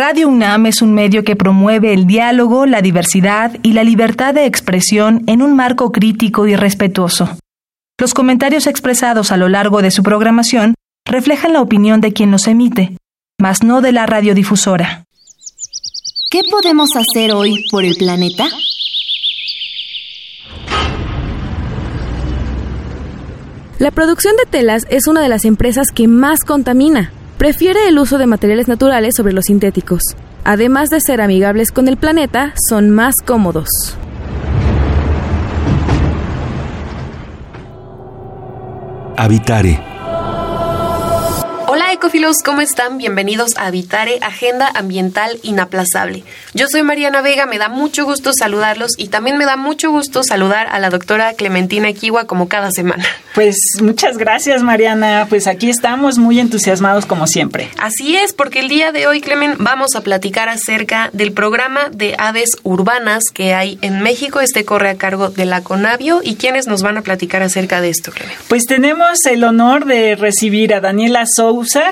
Radio UNAM es un medio que promueve el diálogo, la diversidad y la libertad de expresión en un marco crítico y respetuoso. Los comentarios expresados a lo largo de su programación reflejan la opinión de quien los emite, mas no de la radiodifusora. ¿Qué podemos hacer hoy por el planeta? La producción de telas es una de las empresas que más contamina. Prefiere el uso de materiales naturales sobre los sintéticos. Además de ser amigables con el planeta, son más cómodos. Habitare ¿cómo están? Bienvenidos a Habitare, Agenda Ambiental Inaplazable. Yo soy Mariana Vega, me da mucho gusto saludarlos y también me da mucho gusto saludar a la doctora Clementina Kiwa como cada semana. Pues muchas gracias Mariana, pues aquí estamos muy entusiasmados como siempre. Así es, porque el día de hoy, Clemen, vamos a platicar acerca del programa de aves urbanas que hay en México. Este corre a cargo de la Conavio y quiénes nos van a platicar acerca de esto, Clemen. Pues tenemos el honor de recibir a Daniela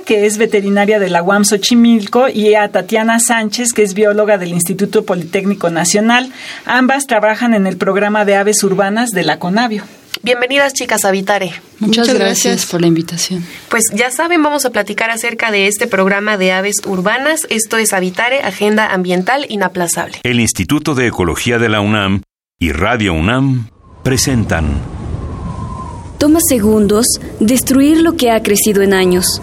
Que es veterinaria de la UAM Xochimilco, y a Tatiana Sánchez, que es bióloga del Instituto Politécnico Nacional. Ambas trabajan en el programa de aves urbanas de la Conavio. Bienvenidas chicas a Vitare. Muchas, gracias. por la invitación. Pues ya saben, vamos a platicar acerca de este programa de aves urbanas. Esto es Habitare, Agenda Ambiental Inaplazable. El Instituto de Ecología de la UNAM y Radio UNAM presentan. Toma segundos destruir lo que ha crecido en años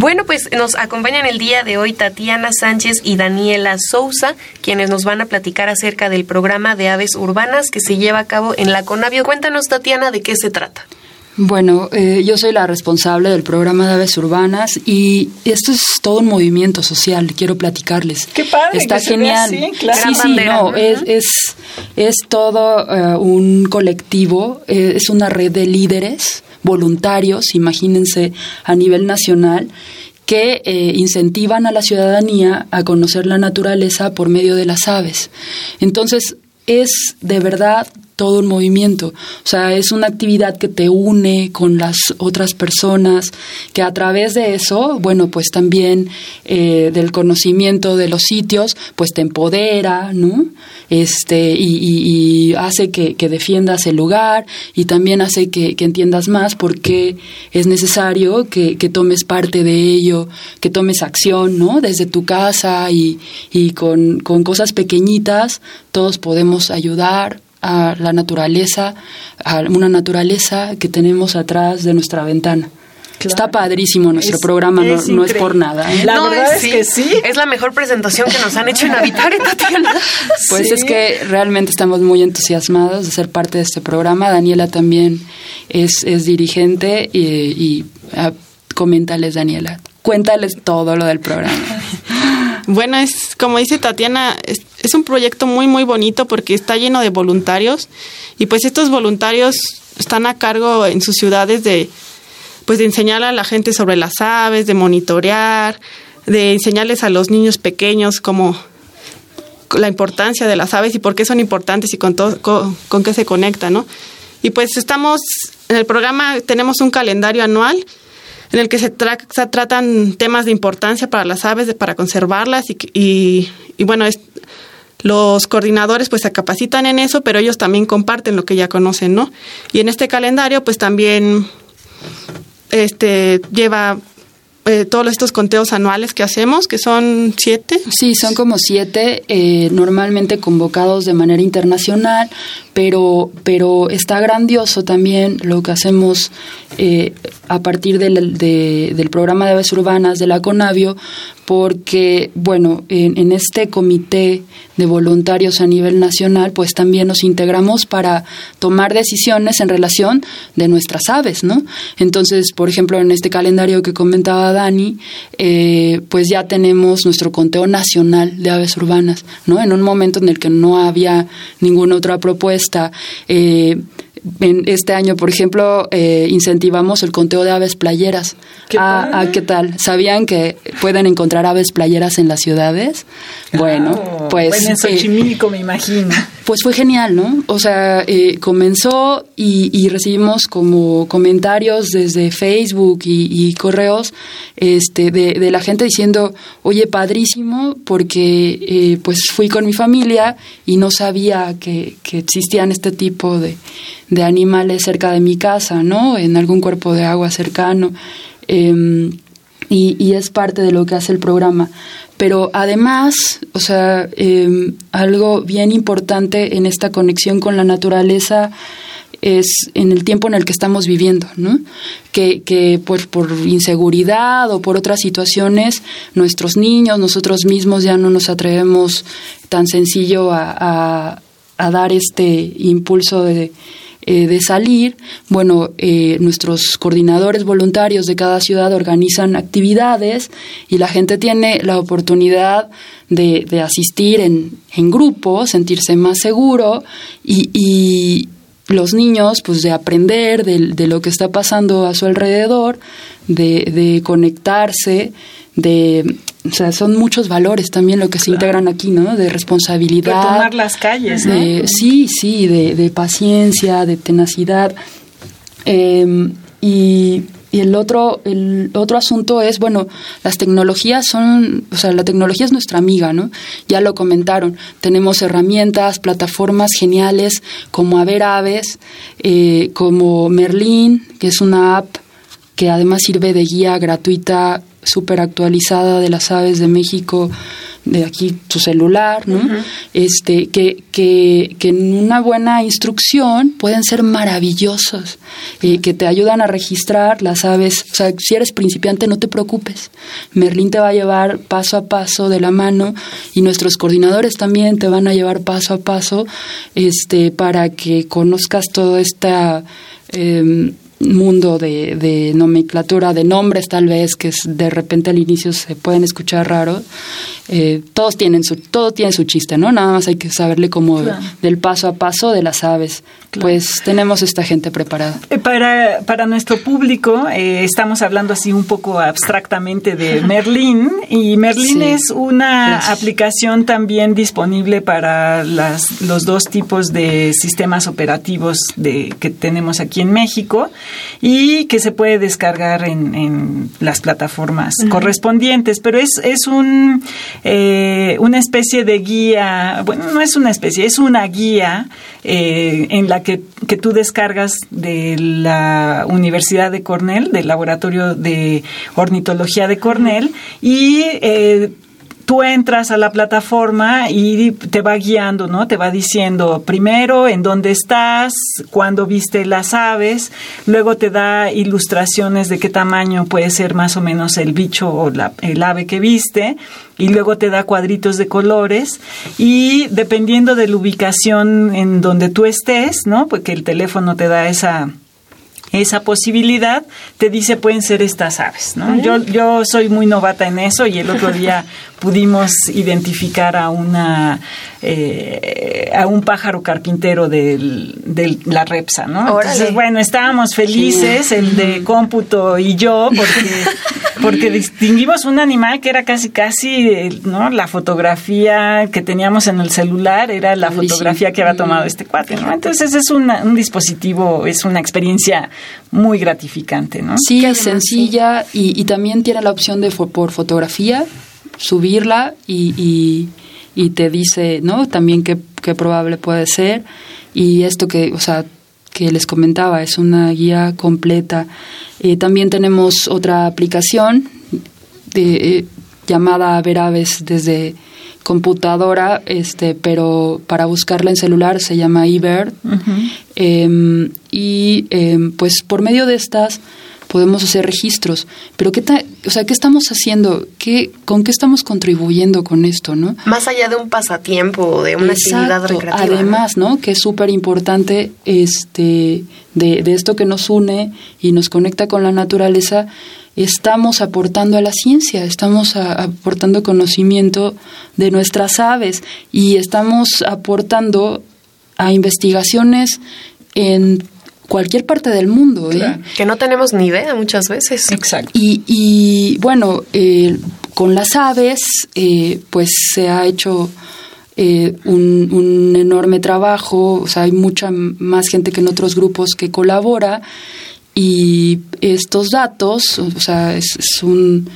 Bueno, pues nos acompañan el día de hoy Tatiana Sánchez y Daniela Sousa, quienes nos van a platicar acerca del programa de aves urbanas que se lleva a cabo en la Conavio. Cuéntanos, Tatiana, de qué se trata. Bueno, eh, yo soy la responsable del programa de aves urbanas y esto es todo un movimiento social, quiero platicarles. Qué padre. Está genial. sí, sí, no, es, es, es todo eh, un colectivo, eh, es una red de líderes voluntarios, imagínense, a nivel nacional, que eh, incentivan a la ciudadanía a conocer la naturaleza por medio de las aves. Entonces, es de verdad todo un movimiento. O sea, es una actividad que te une con las otras personas, que a través de eso, bueno, pues también eh, del conocimiento de los sitios, pues te empodera, ¿no? Este, y, hace que, defiendas el lugar y también hace que, entiendas más por qué es necesario que, tomes parte de ello, que tomes acción, ¿no? Desde tu casa y, y con cosas pequeñitas, todos podemos ayudar a la naturaleza, a una naturaleza que tenemos atrás de nuestra ventana. Está padrísimo nuestro programa, no, es por nada. ¿eh? La verdad es, que sí. Es la mejor presentación que nos han hecho en Habitar, Tatiana. Pues es que realmente estamos muy entusiasmados de ser parte de este programa. Daniela también es, es dirigente y, y ah, coméntales, Daniela. Cuéntales todo lo del programa. Bueno, es como dice Tatiana, es, un proyecto muy, muy bonito porque está lleno de voluntarios y pues estos voluntarios están a cargo en sus ciudades de, pues de enseñar a la gente sobre las aves, de monitorear, de enseñarles a los niños pequeños cómo la importancia de las aves y por qué son importantes y con, todo, con, qué se conectan, ¿no? Y pues estamos, en el programa tenemos un calendario anual en el que se, tratan temas de importancia para las aves, para conservarlas y, y, bueno, es, los coordinadores pues se capacitan en eso, pero ellos también comparten lo que ya conocen, ¿no? Y en este calendario pues también este lleva eh, todos estos conteos anuales que hacemos, que son siete. Sí, son como siete, eh, normalmente convocados de manera internacional, pero, pero está grandioso también lo que hacemos eh, a partir del, del programa de aves urbanas de la Conavio, porque, bueno, en, este comité de voluntarios a nivel nacional, pues también nos integramos para tomar decisiones en relación de nuestras aves, ¿no? Entonces, por ejemplo, en este calendario que comentaba Dani, eh, pues ya tenemos nuestro conteo nacional de aves urbanas, ¿no? En un momento en el que no había ninguna otra propuesta, eh, En este año, por ejemplo, eh, incentivamos el conteo de aves playeras. ¿Qué, ah, ah, ¿Qué tal? ¿Sabían que pueden encontrar aves playeras en las ciudades? Bueno, pues... Bueno, en Xochimilco, me imagino. Pues fue genial, ¿no? O sea, eh, comenzó y, recibimos como comentarios desde Facebook y, correos este, de, la gente diciendo, oye, padrísimo, porque eh, pues fui con mi familia y no sabía que, existían este tipo de, de, animales cerca de mi casa, ¿no? En algún cuerpo de agua cercano. Em, y, es parte de lo que hace el programa. Pero además, o sea, em, algo bien importante en esta conexión con la naturaleza es en el tiempo en el que estamos viviendo, ¿no? Que, que pues por inseguridad o por otras situaciones, nuestros niños, nosotros mismos ya no nos atrevemos tan sencillo a dar este impulso de, eh, de salir, bueno, eh, nuestros coordinadores voluntarios de cada ciudad organizan actividades y la gente tiene la oportunidad de, de asistir en, en, grupo, sentirse más seguro y, y los niños, pues de aprender de, de, lo que está pasando a su alrededor, de, de conectarse, de o sea, son muchos valores también lo que se integran aquí, ¿no? De responsabilidad. De tomar las calles, ¿no? sí, sí, de, de, paciencia, de tenacidad. Em, y, y, el otro, el otro asunto es, bueno, las tecnologías son, o sea, la tecnología es nuestra amiga, ¿no? Ya lo comentaron. Tenemos herramientas, plataformas geniales como Haber Aves, eh, como Merlin, que es una app que además sirve de guía gratuita súper actualizada de las aves de México, de aquí tu celular, ¿no? Este, que, que, que, en una buena instrucción pueden ser maravillosos, eh, que te ayudan a registrar las aves. O sea, si eres principiante, no te preocupes. Merlín te va a llevar paso a paso de la mano y nuestros coordinadores también te van a llevar paso a paso este, para que conozcas toda esta. Eh, mundo de, de, nomenclatura, de nombres tal vez, que de repente al inicio se pueden escuchar raros, eh, todos tienen su, todo tiene su chiste, ¿no? Nada más hay que saberle como del paso a paso de las aves. Pues tenemos esta gente preparada. Eh, para, para nuestro público, eh, estamos hablando así un poco abstractamente de Merlin, y Merlin es una aplicación también disponible para las, los dos tipos de sistemas operativos de, que tenemos aquí en México y que se puede descargar en, en las plataformas correspondientes. Pero es, es un, eh, una especie de guía, bueno, no es una especie, es una guía eh, en la que, que tú descargas de la Universidad de Cornell, del Laboratorio de Ornitología de Cornell, y eh, tú entras a la plataforma y te va guiando, ¿no? Te va diciendo primero en dónde estás, cuándo viste las aves, luego te da ilustraciones de qué tamaño puede ser más o menos el bicho o la, el ave que viste, y luego te da cuadritos de colores y dependiendo de la ubicación en donde tú estés, ¿no? Porque el teléfono te da esa esa posibilidad, te dice pueden ser estas aves, ¿no? Yo, yo soy muy novata en eso y el otro día pudimos identificar a una eh, a un pájaro carpintero de la Repsa, ¿no? Entonces, bueno, estábamos felices, el de cómputo y yo, porque, porque distinguimos un animal que era casi, casi, ¿no? La fotografía que teníamos en el celular era la fotografía que había tomado este cuate, ¿no? Entonces es un dispositivo, es una experiencia muy gratificante, ¿no? Sí, es sencilla y, y, también tiene la opción de por fotografía subirla y, y, te dice, ¿no? También qué, qué probable puede ser y esto que, o sea, que les comentaba, es una guía completa. Eh, también tenemos otra aplicación de, eh, llamada Ver Aves desde computadora, este, pero para buscarla en celular se llama eBird. Em, y em, pues por medio de estas podemos hacer registros. Pero ¿qué, o sea, ¿qué estamos haciendo? ¿Qué, ¿Con qué estamos contribuyendo con esto? ¿no? Más allá de un pasatiempo o de una actividad recreativa. Además, ¿no? Que es súper importante este, de, de esto que nos une y nos conecta con la naturaleza, estamos aportando a la ciencia, estamos aportando conocimiento de nuestras aves y estamos aportando a investigaciones en cualquier parte del mundo. ¿eh? Que no tenemos ni idea muchas veces. Exacto. Y, y bueno, eh, con las aves, eh, pues se ha hecho eh, un, un, enorme trabajo, o sea, hay mucha más gente que en otros grupos que colabora y estos datos, o sea, es, es un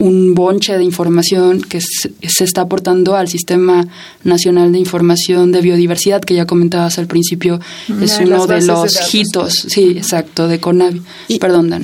un bonche de información que se, está aportando al Sistema Nacional de Información de Biodiversidad, que ya comentabas al principio, es uno de, los hitos, sí, exacto, de CONAVI. Perdón, Dan.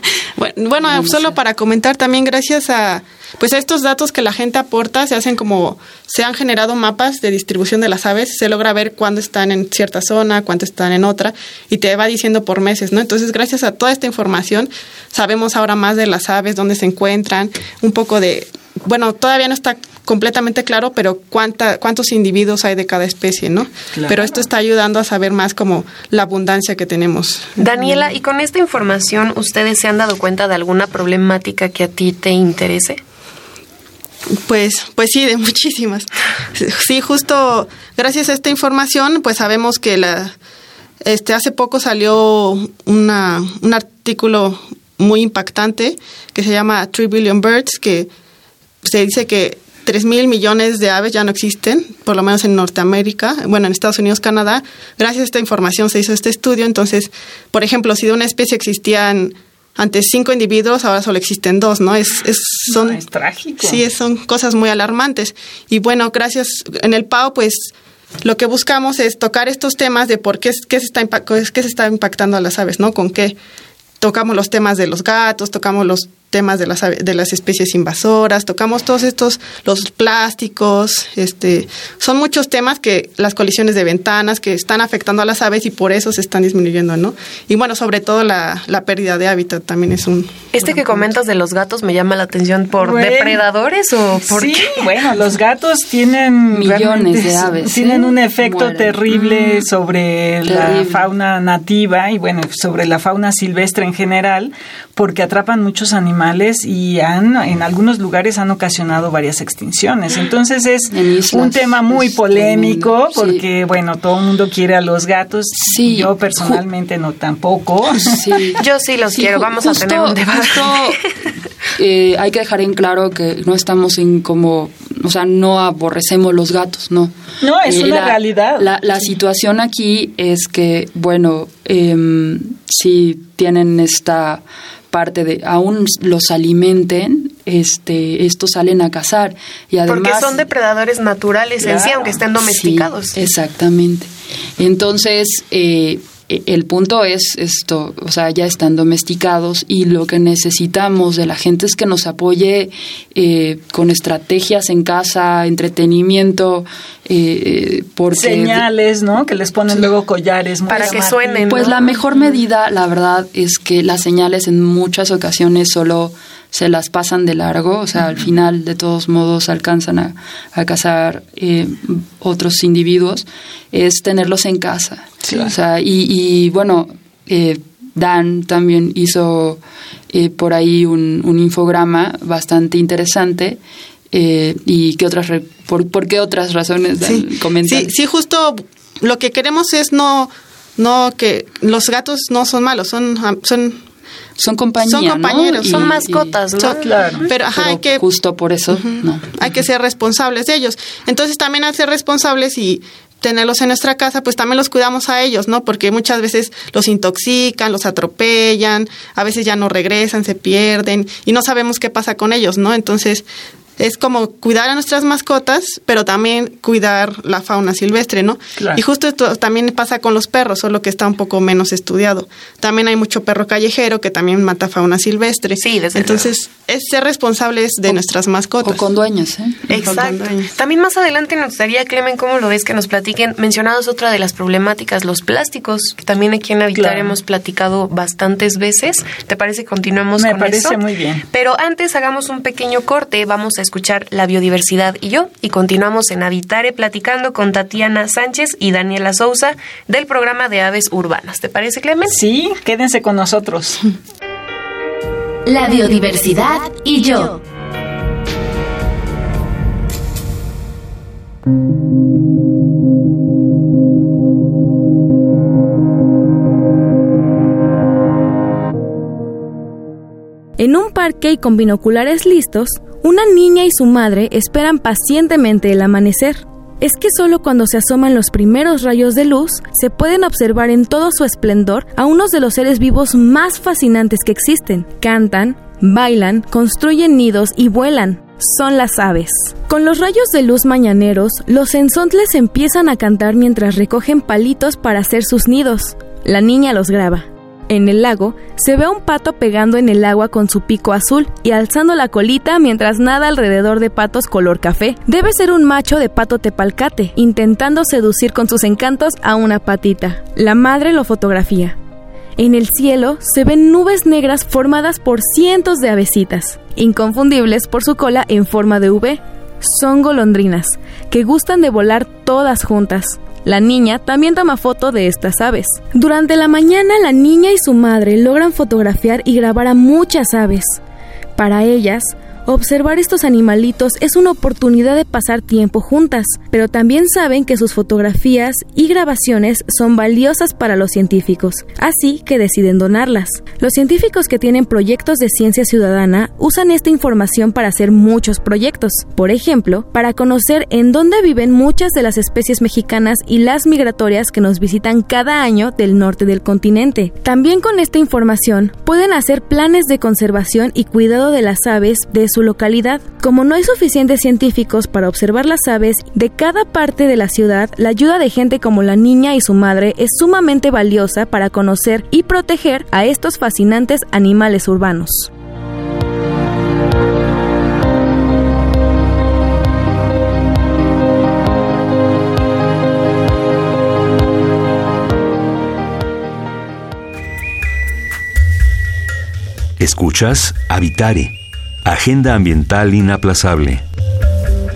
bueno, solo para comentar también, gracias a pues estos datos que la gente aporta se hacen como, se han generado mapas de distribución de las aves, se logra ver cuándo están en cierta zona, cuánto están en otra, y te va diciendo por meses, ¿no? Entonces, gracias a toda esta información, sabemos ahora más de las aves, dónde se encuentran, un poco de, bueno, todavía no está completamente claro, pero cuánta, cuántos individuos hay de cada especie, ¿no? Pero esto está ayudando a saber más como la abundancia que tenemos. Daniela, ¿y con esta información ustedes se han dado cuenta de alguna problemática que a ti te interese? Pues, pues sí, de muchísimas. Sí, justo gracias a esta información, pues sabemos que la, este, hace poco salió una, un artículo muy impactante que se llama 3 Billion Birds, que se dice que 3 mil millones de aves ya no existen, por lo menos en Norteamérica, bueno, en Estados Unidos, Canadá. Gracias a esta información se hizo este estudio. Entonces, por ejemplo, si de una especie existían ante cinco individuos, ahora solo existen dos, ¿no? Es, es, son, es trágico. Sí, son cosas muy alarmantes. Y bueno, gracias, en el PAO, pues lo que buscamos es tocar estos temas de por qué, qué, se, está, qué se está impactando a las aves, ¿no? Con qué tocamos los temas de los gatos, tocamos los temas de las, de las especies invasoras, tocamos todos estos, los plásticos, este, son muchos temas que las colisiones de ventanas que están afectando a las aves y por eso se están disminuyendo, ¿no? Y bueno, sobre todo la, la pérdida de hábitat también es un... Este que comentas de los gatos me llama la atención, ¿por depredadores o por Sí, bueno, los gatos tienen... Millones de aves. Tienen un efecto terrible mm, sobre la fauna nativa y bueno, sobre la fauna silvestre en general, porque atrapan muchos animales y han, en algunos lugares han ocasionado varias extinciones. Entonces es un tema muy polémico porque, bueno, todo el mundo quiere a los gatos. Sí. Yo personalmente no tampoco. Yo sí los quiero. Vamos a tener un debate. Eh, hay que dejar en claro que no estamos en como, o sea, no aborrecemos los gatos, no. No, es eh, una realidad. La, la situación aquí es que, bueno, eh, si tienen esta parte de aún los alimenten, este, estos salen a cazar y además porque son depredadores naturales en sí, aunque estén domesticados. exactamente. Entonces eh, el punto es esto, o sea, ya están domesticados y lo que necesitamos de la gente es que nos apoye eh, con estrategias en casa, entretenimiento, eh, porque señales, ¿no? Que les ponen luego collares para que suenen. Pues la mejor medida, la verdad, es que las señales en muchas ocasiones solo se las pasan de largo, o sea, al final de todos modos alcanzan a, a cazar eh, otros individuos, es tenerlos en casa. O sea, y, bueno, eh, Dan también hizo eh, por ahí un, un, infograma bastante interesante. ¿Y qué otras, por, por, qué otras razones Dan, sí, Sí, justo lo que queremos es no, no que los gatos no son malos, son, son son compañeros. Son compañeros, son mascotas, ¿no? claro. Pero, ajá, hay que justo por eso, no. Hay que ser responsables de ellos. Entonces también que ser responsables y tenerlos en nuestra casa, pues también los cuidamos a ellos, ¿no? Porque muchas veces los intoxican, los atropellan, a veces ya no regresan, se pierden y no sabemos qué pasa con ellos, ¿no? Entonces, es como cuidar a nuestras mascotas, pero también cuidar la fauna silvestre, ¿no? Y justo esto también pasa con los perros, solo que está un poco menos estudiado. También hay mucho perro callejero que también mata fauna silvestre. Sí, desde Entonces, es ser responsables de nuestras mascotas. O con dueños, ¿eh? Exacto. También más adelante nos gustaría, Clemen, ¿cómo lo ves? Que nos platiquen. Mencionados otra de las problemáticas, los plásticos, que también aquí en Habitar hemos platicado bastantes veces. ¿Te parece que continuemos Me con parece eso? muy bien. Pero antes hagamos un pequeño corte. Vamos a escuchar escuchar La Biodiversidad y yo y continuamos en Habitare platicando con Tatiana Sánchez y Daniela Sousa del programa de aves urbanas. ¿Te parece, Clemen? Sí, quédense con nosotros. La Biodiversidad y yo. En un parque y con binoculares listos, una niña y su madre esperan pacientemente el amanecer. Es que solo cuando se asoman los primeros rayos de luz se pueden observar en todo su esplendor a unos de los seres vivos más fascinantes que existen. Cantan, bailan, construyen nidos y vuelan. Son las aves. Con los rayos de luz mañaneros, los enzontles empiezan a cantar mientras recogen palitos para hacer sus nidos. La niña los graba. En el lago se ve a un pato pegando en el agua con su pico azul y alzando la colita mientras nada alrededor de patos color café. Debe ser un macho de pato tepalcate, intentando seducir con sus encantos a una patita. La madre lo fotografía. En el cielo se ven nubes negras formadas por cientos de avecitas, inconfundibles por su cola en forma de V. Son golondrinas, que gustan de volar todas juntas. La niña también toma foto de estas aves. Durante la mañana la niña y su madre logran fotografiar y grabar a muchas aves. Para ellas, Observar estos animalitos es una oportunidad de pasar tiempo juntas, pero también saben que sus fotografías y grabaciones son valiosas para los científicos, así que deciden donarlas. Los científicos que tienen proyectos de ciencia ciudadana usan esta información para hacer muchos proyectos, por ejemplo, para conocer en dónde viven muchas de las especies mexicanas y las migratorias que nos visitan cada año del norte del continente. También con esta información pueden hacer planes de conservación y cuidado de las aves de su localidad. Como no hay suficientes científicos para observar las aves de cada parte de la ciudad, la ayuda de gente como la niña y su madre es sumamente valiosa para conocer y proteger a estos fascinantes animales urbanos. Escuchas Habitare Agenda Ambiental Inaplazable.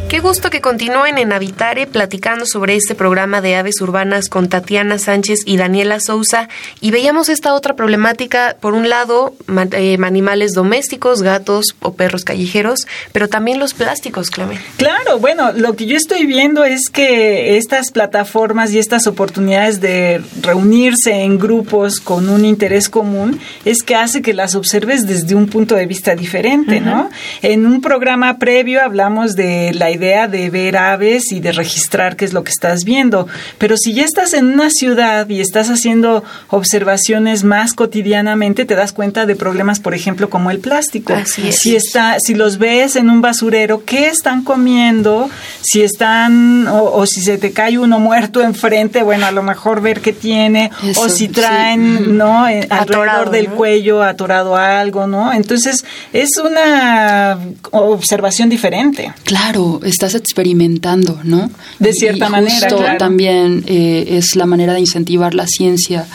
Qué gusto que continúen en Habitare platicando sobre este programa de aves urbanas con Tatiana Sánchez y Daniela Sousa. Y veíamos esta otra problemática, por un lado, eh, animales domésticos, gatos o perros callejeros, pero también los plásticos, Clemen. Claro, bueno, lo que yo estoy viendo es que estas plataformas y estas oportunidades de reunirse en grupos con un interés común es que hace que las observes desde un punto de vista diferente, ¿no? En un programa previo hablamos de la idea de ver aves y de registrar qué es lo que estás viendo. Pero si ya estás en una ciudad y estás haciendo observaciones más cotidianamente, te das cuenta de problemas, por ejemplo, como el plástico. Si está, si los ves en un basurero, ¿qué están comiendo? Si están o, si se te cae uno muerto enfrente, bueno, a lo mejor ver qué tiene o si traen, ¿no? Eh, alrededor del cuello atorado algo, ¿no? Entonces, es una observación diferente. Claro, estás experimentando, ¿no? De cierta manera. Claro. También eh, es la manera de incentivar la ciencia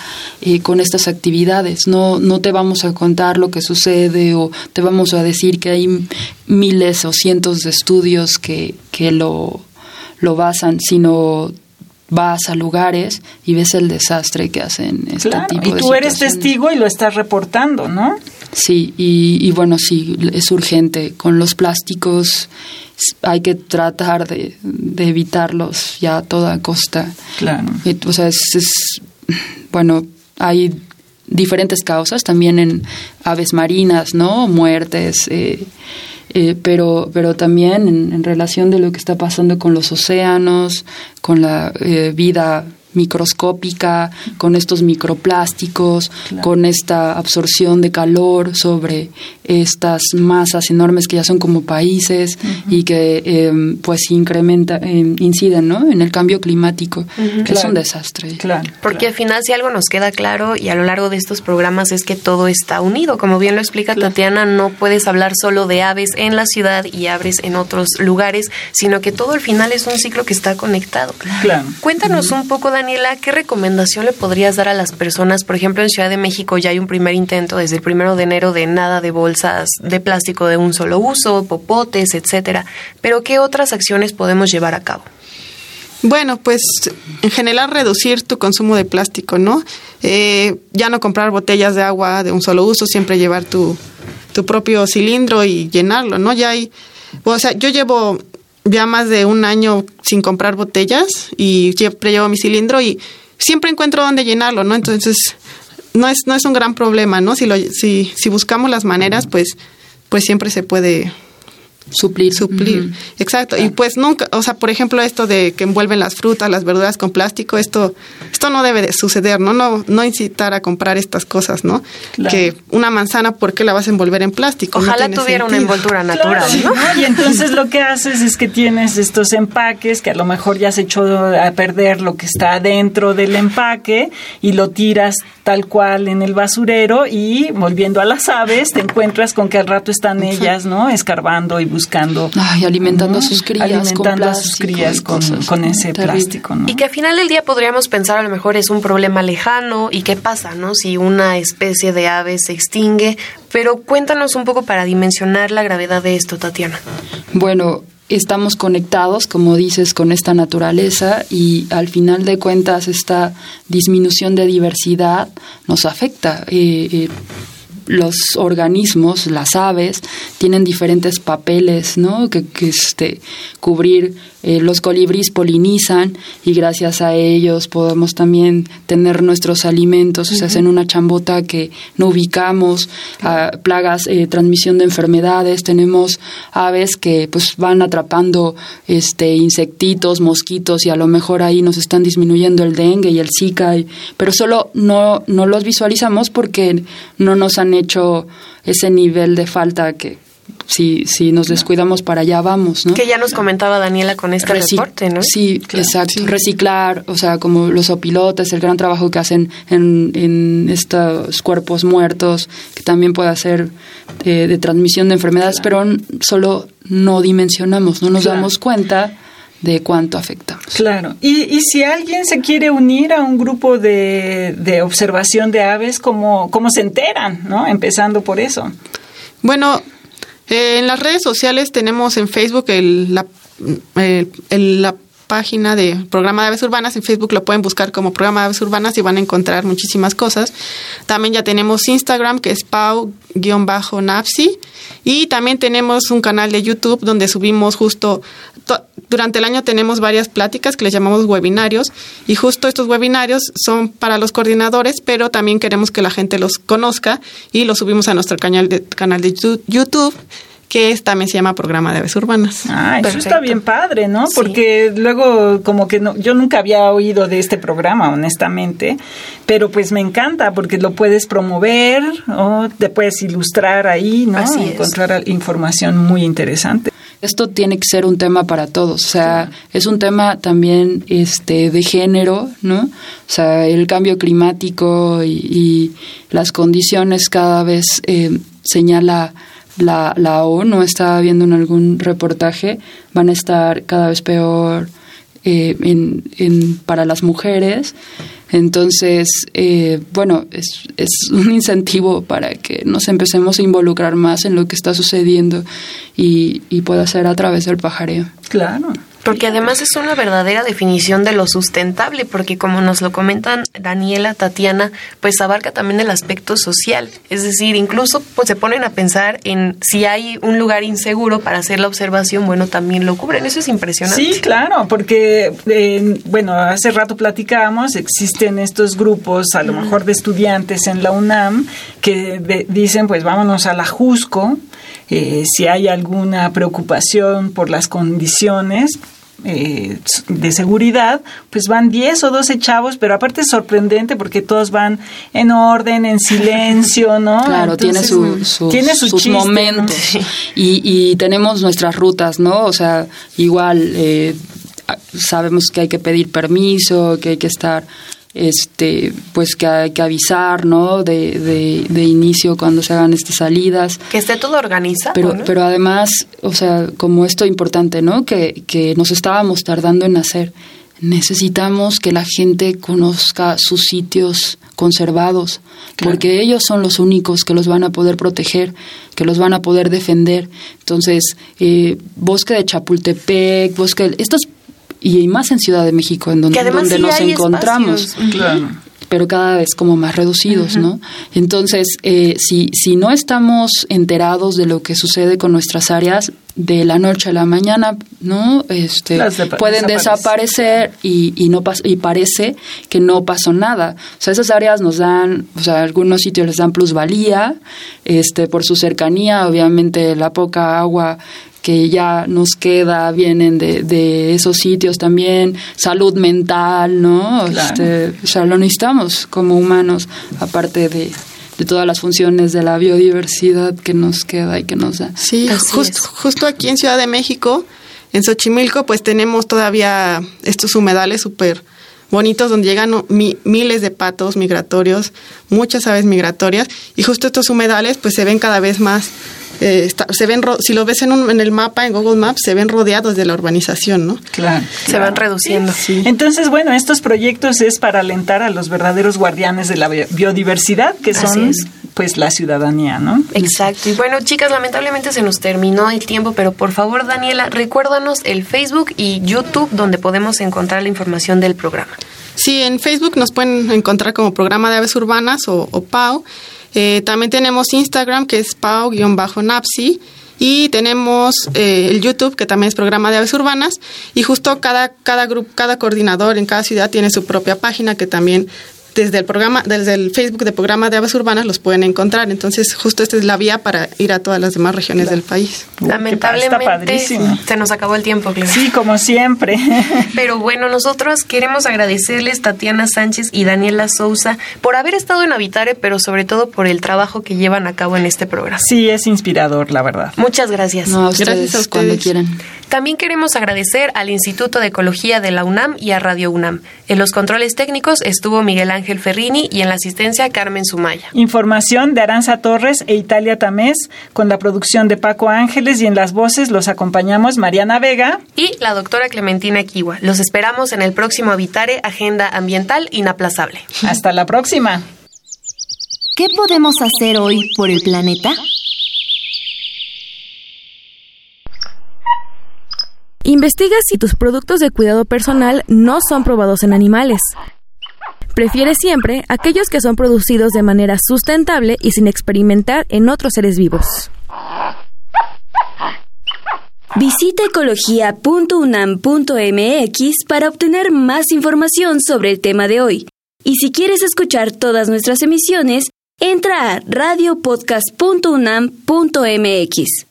eh, con estas actividades. No, no te vamos a contar lo que sucede o te vamos a decir que hay miles o cientos de estudios que, que lo, lo basan, sino vas a lugares y ves el desastre que hacen este tipo de Y tú eres testigo y lo estás reportando, ¿no? Sí, y, y, bueno, sí, es urgente. Con los plásticos hay que tratar de, evitarlos ya a toda costa. Claro. o sea, es, bueno, hay diferentes causas también en aves marinas, ¿no? Muertes, eh, eh, pero, pero también en, relación de lo que está pasando con los océanos, con la eh, vida microscópica, con estos microplásticos, con esta absorción de calor sobre estas masas enormes que ya son como países y que em, pues incrementa, em, inciden ¿no? en el cambio climático, es un desastre. Claro, Porque al final si algo nos queda claro y a lo largo de estos programas es que todo está unido, como bien lo explica Tatiana, no puedes hablar solo de aves en la ciudad y aves en otros lugares, sino que todo al final es un ciclo que está conectado. Claro. Cuéntanos un poco, Daniela, ¿qué recomendación le podrías dar a las personas? Por ejemplo, en Ciudad de México ya hay un primer intento desde el primero de enero de nada de bolsas de plástico de un solo uso, popotes, etcétera. Pero ¿qué otras acciones podemos llevar a cabo? Bueno, pues en general reducir tu consumo de plástico, ¿no? Eh, ya no comprar botellas de agua de un solo uso, siempre llevar tu, tu propio cilindro y llenarlo, ¿no? Ya hay, o sea, yo llevo ya más de un año sin comprar botellas y siempre llevo mi cilindro y siempre encuentro dónde llenarlo, ¿no? Entonces, no es, no es un gran problema, ¿no? Si, lo, si, si buscamos las maneras, pues, pues siempre se puede suplir. Suplir, exacto. Y pues nunca, o sea, por ejemplo, esto de que envuelven las frutas, las verduras con plástico, esto esto no debe de suceder, ¿no? No no incitar a comprar estas cosas, ¿no? Que una manzana, ¿por qué la vas a envolver en plástico? Ojalá tuviera una envoltura natural, ¿no? Y entonces lo que haces es que tienes estos empaques que a lo mejor ya se echó a perder lo que está dentro del empaque y lo tiras tal cual en el basurero y volviendo a las aves te encuentras con que al rato están ellas, ¿no? Escarbando y buscando. Ay, alimentando a sus crías. Alimentando a sus crías con, con ese plástico, ¿no? Y que al final del día podríamos pensar a lo mejor es un problema lejano y qué pasa, ¿no? Si una especie de ave se extingue. Pero cuéntanos un poco para dimensionar la gravedad de esto, Tatiana. Bueno, estamos conectados, como dices, con esta naturaleza y al final de cuentas esta disminución de diversidad nos afecta. Eh, eh, los organismos, las aves, tienen diferentes papeles, ¿no? Que, que este, cubrir eh, los colibríes polinizan y gracias a ellos podemos también tener nuestros alimentos, o sea, hacen una chambota que no ubicamos, ah, plagas, eh, transmisión de enfermedades, tenemos aves que pues van atrapando este insectitos, mosquitos y a lo mejor ahí nos están disminuyendo el dengue y el zika, pero solo no, no los visualizamos porque no nos han hecho ese nivel de falta que, si, si nos descuidamos para allá vamos, ¿no? Que ya nos comentaba Daniela con este reporte, ¿no? Sí, exacto. Reciclar, o sea, como los opilotes, el gran trabajo que hacen en, en estos cuerpos muertos, que también puede hacer eh, de transmisión de enfermedades, pero solo no dimensionamos, no nos damos cuenta de cuánto afectamos. Claro. Y, y si alguien se quiere unir a un grupo de, de observación de aves, ¿cómo, ¿cómo se enteran? ¿no? Empezando por eso. Bueno, eh, en las redes sociales tenemos en Facebook el, la, la página de Programa de Aves Urbanas. En Facebook lo pueden buscar como Programa de Aves Urbanas y van a encontrar muchísimas cosas. También ya tenemos Instagram, que es pau-napsi. Y también tenemos un canal de YouTube donde subimos justo, durante el año tenemos varias pláticas que les llamamos webinarios. Y justo estos webinarios son para los coordinadores, pero también queremos que la gente los conozca y los subimos a nuestro canal de, canal de YouTube que también se llama Programa de Aves Urbanas. Ah, eso está bien padre, ¿no? Porque luego como que no, yo nunca había oído de este programa, honestamente, pero pues me encanta porque lo puedes promover o te puedes ilustrar ahí, ¿no? Así Encontrar información muy interesante. Esto tiene que ser un tema para todos, o sea, es un tema también este de género, ¿no? O sea, el cambio climático y, las condiciones cada vez eh, señala la, la ONU, estaba viendo en algún reportaje, van a estar cada vez peor eh, en, en, para las mujeres. Entonces, eh, bueno, es, es un incentivo para que nos empecemos a involucrar más en lo que está sucediendo y, y pueda ser a través del pajareo. Claro. Porque además es una verdadera definición de lo sustentable, porque como nos lo comentan Daniela, Tatiana, pues abarca también el aspecto social. Es decir, incluso pues, se ponen a pensar en si hay un lugar inseguro para hacer la observación, bueno, también lo cubren. Eso es impresionante. Sí, claro, porque, eh, bueno, hace rato platicábamos, existen estos grupos, a lo mejor de estudiantes en la UNAM, que dicen, pues vámonos a la Jusco, eh, si hay alguna preocupación por las condiciones, eh, de seguridad, pues van 10 o 12 chavos, pero aparte es sorprendente porque todos van en orden, en silencio, ¿no? Claro, tiene, sus, tiene sus momentos. Y, y, tenemos nuestras rutas, ¿no? O sea, igual eh, sabemos que hay que pedir permiso, que hay que estar este pues que hay que avisar no de, de, inicio cuando se hagan estas salidas. Que esté todo organizado pero pero además o sea como esto importante no que, que nos estábamos tardando en hacer necesitamos que la gente conozca sus sitios conservados porque ellos son los únicos que los van a poder proteger que los van a poder defender. Entonces eh, bosque de Chapultepec bosque estos y más en Ciudad de México, en donde, donde nos encontramos. pero cada vez como más reducidos, ¿no? Entonces, eh, si, si no estamos enterados de lo que sucede con nuestras áreas, de la noche a la mañana, ¿no? Este, pueden desaparecer y, y, no y parece que no pasó nada. O sea, esas áreas nos dan, o sea, algunos sitios les dan plusvalía, este, por su cercanía, obviamente la poca agua que ya nos queda, vienen de, de esos sitios también, salud mental, ¿no? Este, o sea, lo necesitamos como humanos, aparte de, de todas las funciones de la biodiversidad que nos queda y que nos da. Sí, justo aquí en Ciudad de México, en Xochimilco, pues tenemos todavía estos humedales súper bonitos donde llegan miles de patos migratorios, muchas aves migratorias, y justo estos humedales pues se ven cada vez más eh, se ven si lo ves en, un, en el mapa, en Google Maps, se ven rodeados de la urbanización, ¿no? Claro. Se van reduciendo. Sí. Entonces, bueno, estos proyectos es para alentar a los verdaderos guardianes de la biodiversidad, que son pues la ciudadanía, ¿no? Exacto. Y bueno, chicas, lamentablemente se nos terminó el tiempo, pero por favor, Daniela, recuérdanos el Facebook y YouTube donde podemos encontrar la información del programa. Sí, en Facebook nos pueden encontrar como Programa de Aves Urbanas o, o PAU. Eh, también tenemos Instagram, que es pau-napsi. Y tenemos eh, el YouTube, que también es programa de aves urbanas. Y justo cada, cada grupo, cada coordinador en cada ciudad tiene su propia página que también desde el programa, desde el Facebook de programa de aves urbanas los pueden encontrar. Entonces, justo esta es la vía para ir a todas las demás regiones del país. Lamentablemente se nos acabó el tiempo, Sí, como siempre. Pero bueno, nosotros queremos agradecerles Tatiana Sánchez y Daniela Sousa por haber estado en Habitare, pero sobre todo por el trabajo que llevan a cabo en este programa. Sí, es inspirador, la verdad. Muchas gracias. No, gracias a ustedes cuando quieran. También queremos agradecer al Instituto de Ecología de la UNAM y a Radio UNAM. En los controles técnicos estuvo Miguel Ángel Ferrini y en la asistencia Carmen Sumaya. Información de Aranza Torres e Italia Tamés, con la producción de Paco Ángeles y en las voces los acompañamos Mariana Vega y la doctora Clementina Kiwa. Los esperamos en el próximo Habitare Agenda Ambiental Inaplazable. Hasta la próxima. ¿Qué podemos hacer hoy por el planeta? Investiga si tus productos de cuidado personal no son probados en animales. Prefiere siempre aquellos que son producidos de manera sustentable y sin experimentar en otros seres vivos. Visita ecología.unam.mx para obtener más información sobre el tema de hoy. Y si quieres escuchar todas nuestras emisiones, entra a radiopodcast.unam.mx.